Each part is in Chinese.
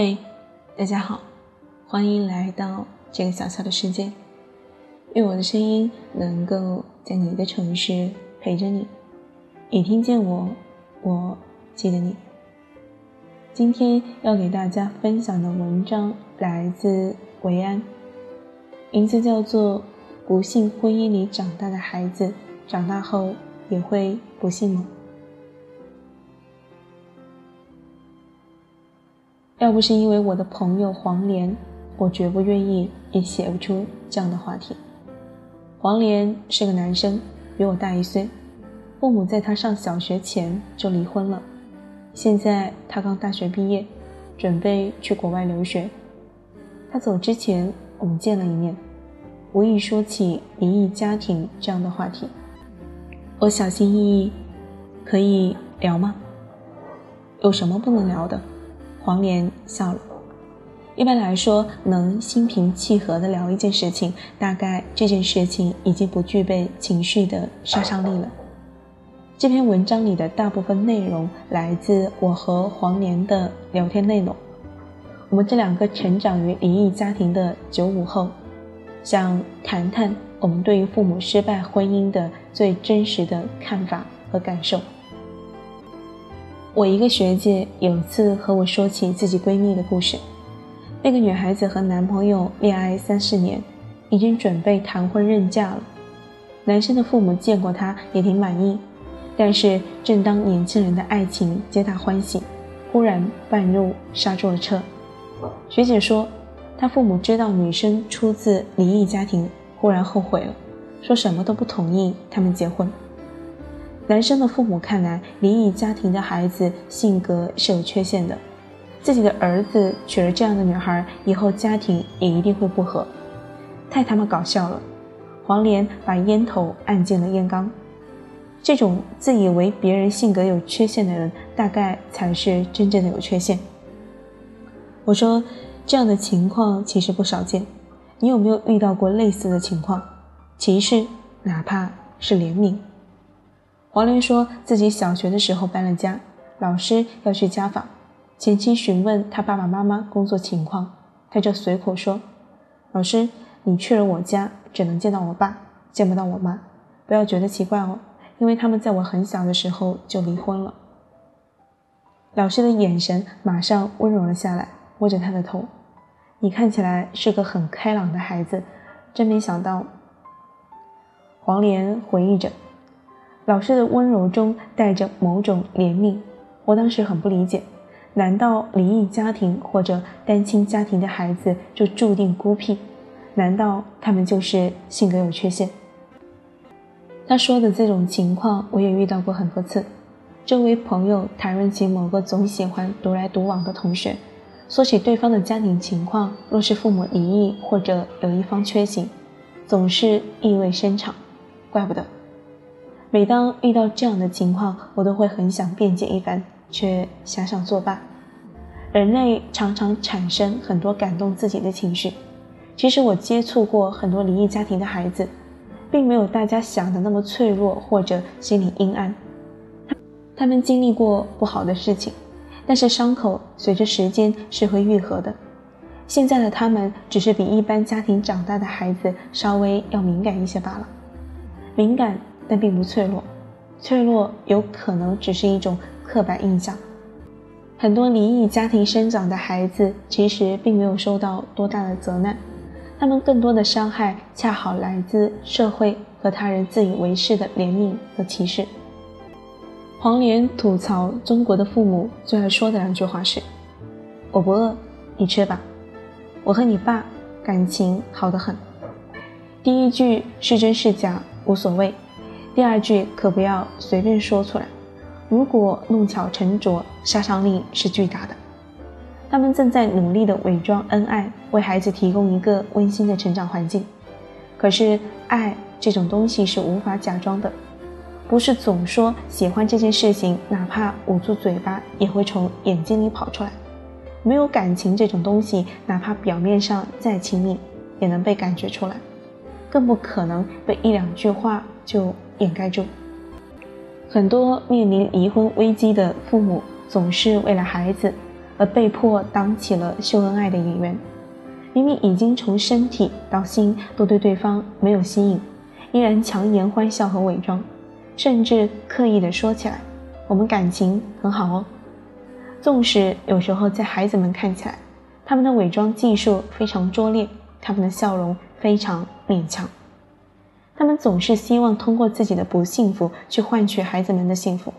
嘿，大家好，欢迎来到这个小小的世界。愿我的声音能够在你的城市陪着你。你听见我，我记得你。今天要给大家分享的文章来自维安，名字叫做《不幸婚姻里长大的孩子，长大后也会不幸吗》。要不是因为我的朋友黄连，我绝不愿意，也写不出这样的话题。黄连是个男生，比我大一岁，父母在他上小学前就离婚了。现在他刚大学毕业，准备去国外留学。他走之前，我们见了一面，无意说起离异家庭这样的话题。我小心翼翼：“可以聊吗？有什么不能聊的？”黄连笑了。一般来说，能心平气和地聊一件事情，大概这件事情已经不具备情绪的杀伤力了。这篇文章里的大部分内容来自我和黄连的聊天内容。我们这两个成长于离异家庭的九五后，想谈谈我们对于父母失败婚姻的最真实的看法和感受。我一个学姐有次和我说起自己闺蜜的故事。那个女孩子和男朋友恋爱三四年，已经准备谈婚认嫁了。男生的父母见过她也挺满意，但是正当年轻人的爱情皆大欢喜，忽然半路刹住了车。学姐说，她父母知道女生出自离异家庭，忽然后悔了，说什么都不同意他们结婚。男生的父母看来，离异家庭的孩子性格是有缺陷的，自己的儿子娶了这样的女孩，以后家庭也一定会不和，太他妈搞笑了！黄连把烟头按进了烟缸。这种自以为别人性格有缺陷的人，大概才是真正的有缺陷。我说，这样的情况其实不少见，你有没有遇到过类似的情况？歧视，哪怕是怜悯。黄连说自己小学的时候搬了家，老师要去家访，前妻询问他爸爸妈妈工作情况，他就随口说：“老师，你去了我家，只能见到我爸，见不到我妈，不要觉得奇怪哦，因为他们在我很小的时候就离婚了。”老师的眼神马上温柔了下来，摸着他的头：“你看起来是个很开朗的孩子，真没想到。”黄连回忆着。老师的温柔中带着某种怜悯，我当时很不理解，难道离异家庭或者单亲家庭的孩子就注定孤僻？难道他们就是性格有缺陷？他说的这种情况我也遇到过很多次。周围朋友谈论起某个总喜欢独来独往的同学，说起对方的家庭情况，若是父母离异或者有一方缺席，总是意味深长，怪不得。每当遇到这样的情况，我都会很想辩解一番，却想想作罢。人类常常产生很多感动自己的情绪。其实我接触过很多离异家庭的孩子，并没有大家想的那么脆弱或者心理阴暗。他们经历过不好的事情，但是伤口随着时间是会愈合的。现在的他们只是比一般家庭长大的孩子稍微要敏感一些罢了。敏感。但并不脆弱，脆弱有可能只是一种刻板印象。很多离异家庭生长的孩子其实并没有受到多大的责难，他们更多的伤害恰好来自社会和他人自以为是的怜悯和歧视。黄连吐槽中国的父母最爱说的两句话是：“我不饿，你吃吧。”我和你爸感情好得很。第一句是真是假无所谓。第二句可不要随便说出来，如果弄巧成拙，杀伤力是巨大的。他们正在努力的伪装恩爱，为孩子提供一个温馨的成长环境。可是爱这种东西是无法假装的，不是总说喜欢这件事情，哪怕捂住嘴巴也会从眼睛里跑出来。没有感情这种东西，哪怕表面上再亲密，也能被感觉出来，更不可能被一两句话就。掩盖住，很多面临离婚危机的父母总是为了孩子，而被迫当起了秀恩爱的演员。明明已经从身体到心都对对方没有吸引，依然强颜欢笑和伪装，甚至刻意的说起来：“我们感情很好哦。”纵使有时候在孩子们看起来，他们的伪装技术非常拙劣，他们的笑容非常勉强，他们总是希望通过自己的不幸福去换取孩子们的幸福。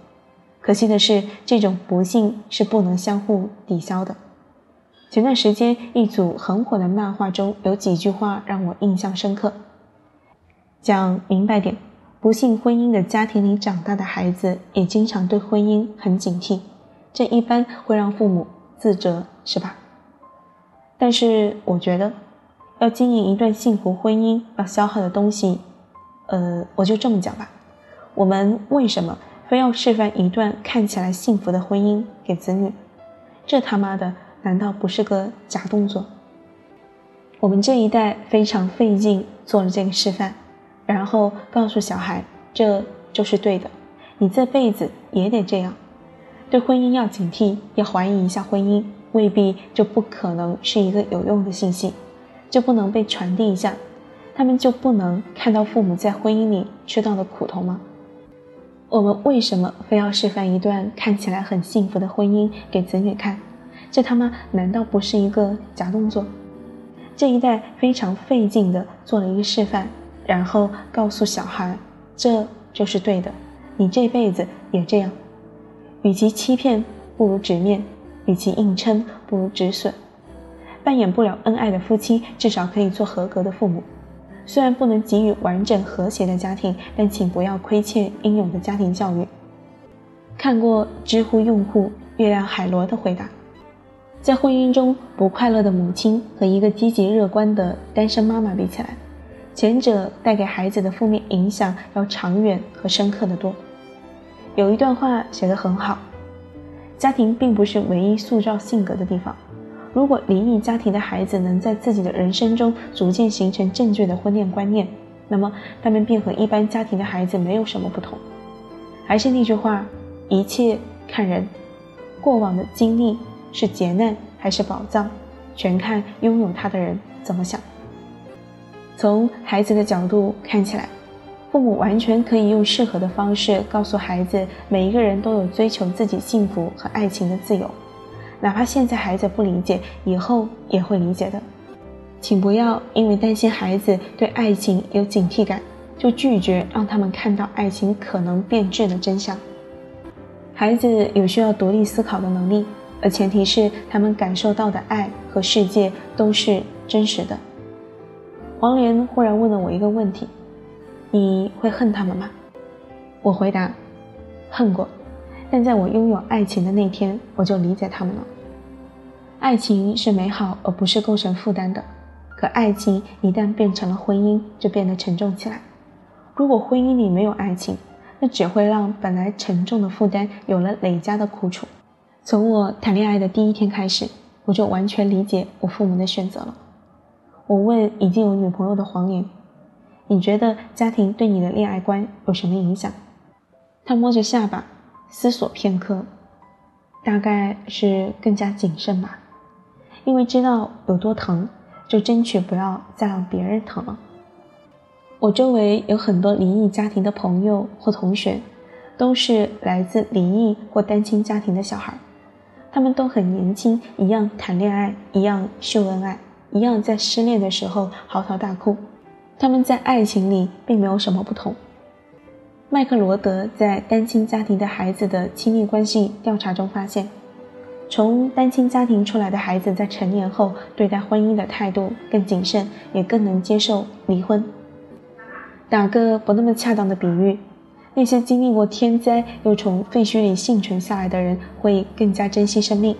可惜的是，这种不幸是不能相互抵消的。前段时间，一组很火的漫画中有几句话让我印象深刻。讲明白点，不幸婚姻的家庭里长大的孩子，也经常对婚姻很警惕，这一般会让父母自责，是吧？但是我觉得，要经营一段幸福婚姻，要消耗的东西，呃，我就这么讲吧，我们为什么非要示范一段看起来幸福的婚姻给子女？这他妈的！难道不是个假动作？我们这一代非常费劲做了这个示范，然后告诉小孩这就是对的，你这辈子也得这样。对婚姻要警惕，要怀疑一下婚姻，未必就不可能是一个有用的信息，就不能被传递一下，他们就不能看到父母在婚姻里吃到的苦头吗？我们为什么非要示范一段看起来很幸福的婚姻给子女看？这他妈难道不是一个假动作？这一代非常费劲的做了一个示范，然后告诉小孩，这就是对的，你这辈子也这样。与其欺骗，不如直面；与其硬撑，不如止损。扮演不了恩爱的夫妻，至少可以做合格的父母。虽然不能给予完整和谐的家庭，但请不要亏欠应有的家庭教育。看过知乎用户月亮海螺的回答。在婚姻中不快乐的母亲和一个积极乐观的单身妈妈比起来，前者带给孩子的负面影响要长远和深刻的多。有一段话写得很好：家庭并不是唯一塑造性格的地方。如果离异家庭的孩子能在自己的人生中逐渐形成正确的婚恋观念，那么他们便和一般家庭的孩子没有什么不同。还是那句话，一切看人，过往的经历。是劫难还是宝藏，全看拥有它的人怎么想。从孩子的角度看起来，父母完全可以用适合的方式告诉孩子，每一个人都有追求自己幸福和爱情的自由，哪怕现在孩子不理解，以后也会理解的。请不要因为担心孩子对爱情有警惕感，就拒绝让他们看到爱情可能变质的真相。孩子有需要独立思考的能力。而前提是他们感受到的爱和世界都是真实的。黄连忽然问了我一个问题：“你会恨他们吗？”我回答：“恨过，但在我拥有爱情的那天，我就理解他们了。爱情是美好而不是构成负担的，可爱情一旦变成了婚姻，就变得沉重起来。如果婚姻里没有爱情，那只会让本来沉重的负担有了累加的苦楚。”从我谈恋爱的第一天开始，我就完全理解我父母的选择了。我问已经有女朋友的黄连：“你觉得家庭对你的恋爱观有什么影响？”他摸着下巴思索片刻，大概是更加谨慎吧，因为知道有多疼，就争取不要再让别人疼了。我周围有很多离异家庭的朋友或同学，都是来自离异或单亲家庭的小孩。他们都很年轻，一样谈恋爱，一样秀恩爱，一样在失恋的时候嚎啕大哭。他们在爱情里并没有什么不同。麦克罗德在单亲家庭的孩子的亲密关系调查中发现，从单亲家庭出来的孩子在成年后对待婚姻的态度更谨慎，也更能接受离婚。打个不那么恰当的比喻。那些经历过天灾又从废墟里幸存下来的人，会更加珍惜生命；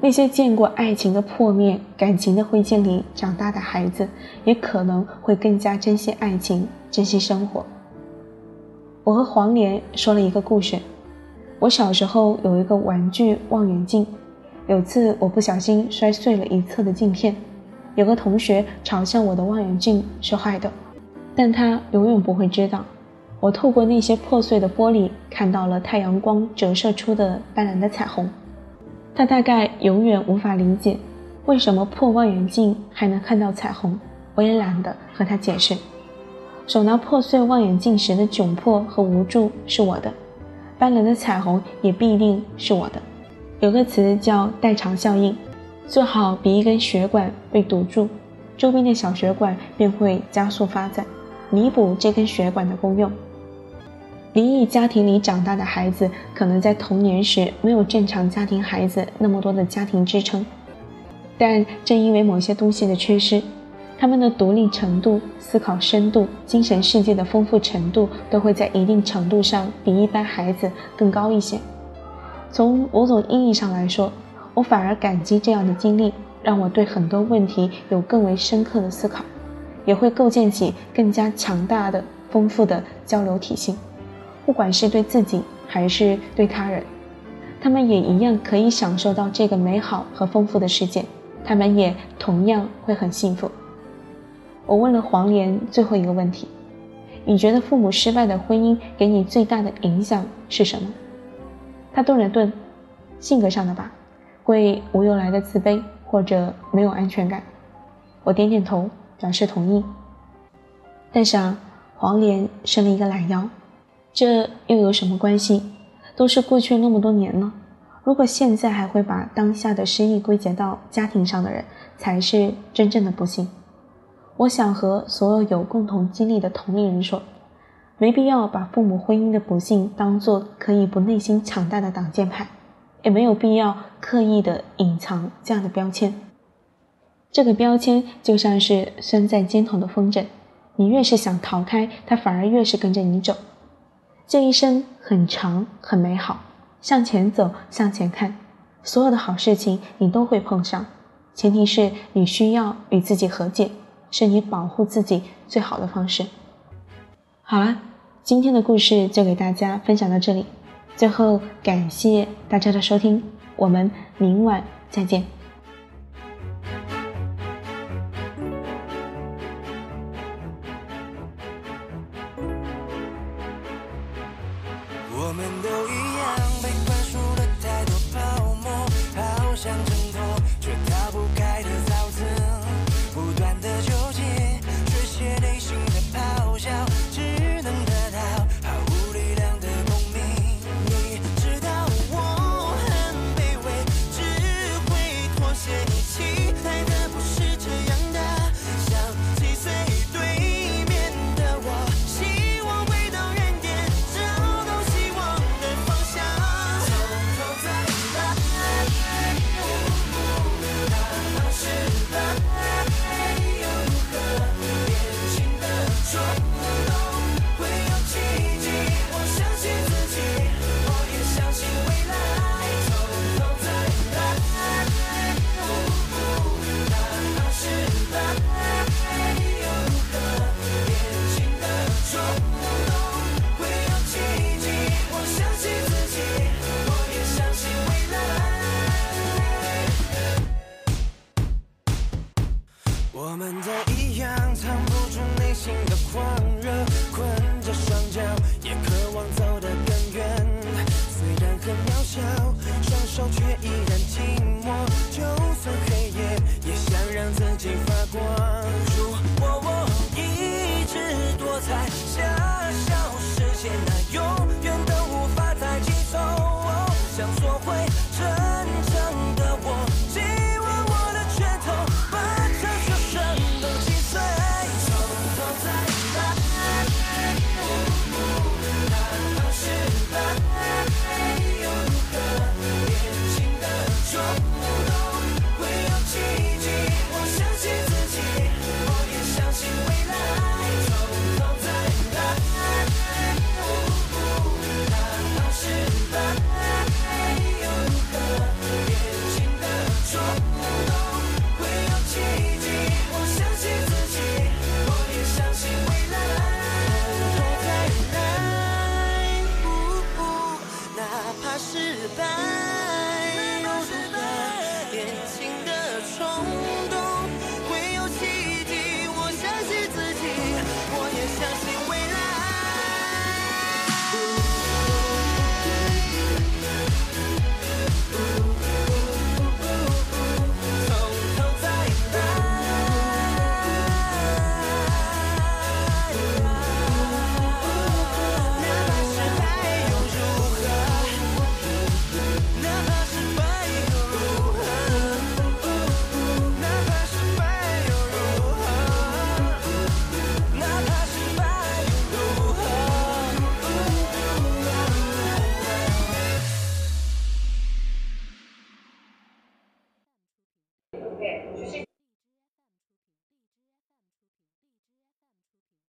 那些见过爱情的破灭、感情的灰烬里长大的孩子，也可能会更加珍惜爱情、珍惜生活。我和黄连说了一个故事：我小时候有一个玩具望远镜，有次我不小心摔碎了一侧的镜片，有个同学嘲笑我的望远镜是坏的，但他永远不会知道。我透过那些破碎的玻璃，看到了太阳光折射出的斑斓的彩虹。他大概永远无法理解，为什么破望远镜还能看到彩虹。我也懒得和他解释。手拿破碎望远镜时的窘迫和无助是我的，斑斓的彩虹也必定是我的。有个词叫代偿效应，做好比一根血管被堵住，周边的小血管便会加速发展，弥补这根血管的功用。离异家庭里长大的孩子，可能在童年时没有正常家庭孩子那么多的家庭支撑，但正因为某些东西的缺失，他们的独立程度、思考深度、精神世界的丰富程度，都会在一定程度上比一般孩子更高一些。从某种意义上来说，我反而感激这样的经历，让我对很多问题有更为深刻的思考，也会构建起更加强大的、丰富的交流体系。不管是对自己还是对他人，他们也一样可以享受到这个美好和丰富的世界，他们也同样会很幸福。我问了黄连最后一个问题：你觉得父母失败的婚姻给你最大的影响是什么？他顿了顿，性格上的吧，会无由来的自卑或者没有安全感。我点点头，表示同意。但是啊，黄连伸了一个懒腰，这又有什么关系？都是过去那么多年了。如果现在还会把当下的失意归结到家庭上的人，才是真正的不幸。我想和所有有共同经历的同龄人说。没必要把父母婚姻的不幸当做可以不内心强大的挡箭牌，也没有必要刻意的隐藏这样的标签。这个标签就像是拴在肩头的风筝，你越是想逃开，它反而越是跟着你走。这一生很长很美好，向前走，向前看，所有的好事情你都会碰上，前提是你需要与自己和解，是你保护自己最好的方式。好了。今天的故事就给大家分享到这里，最后感谢大家的收听，我们明晚再见。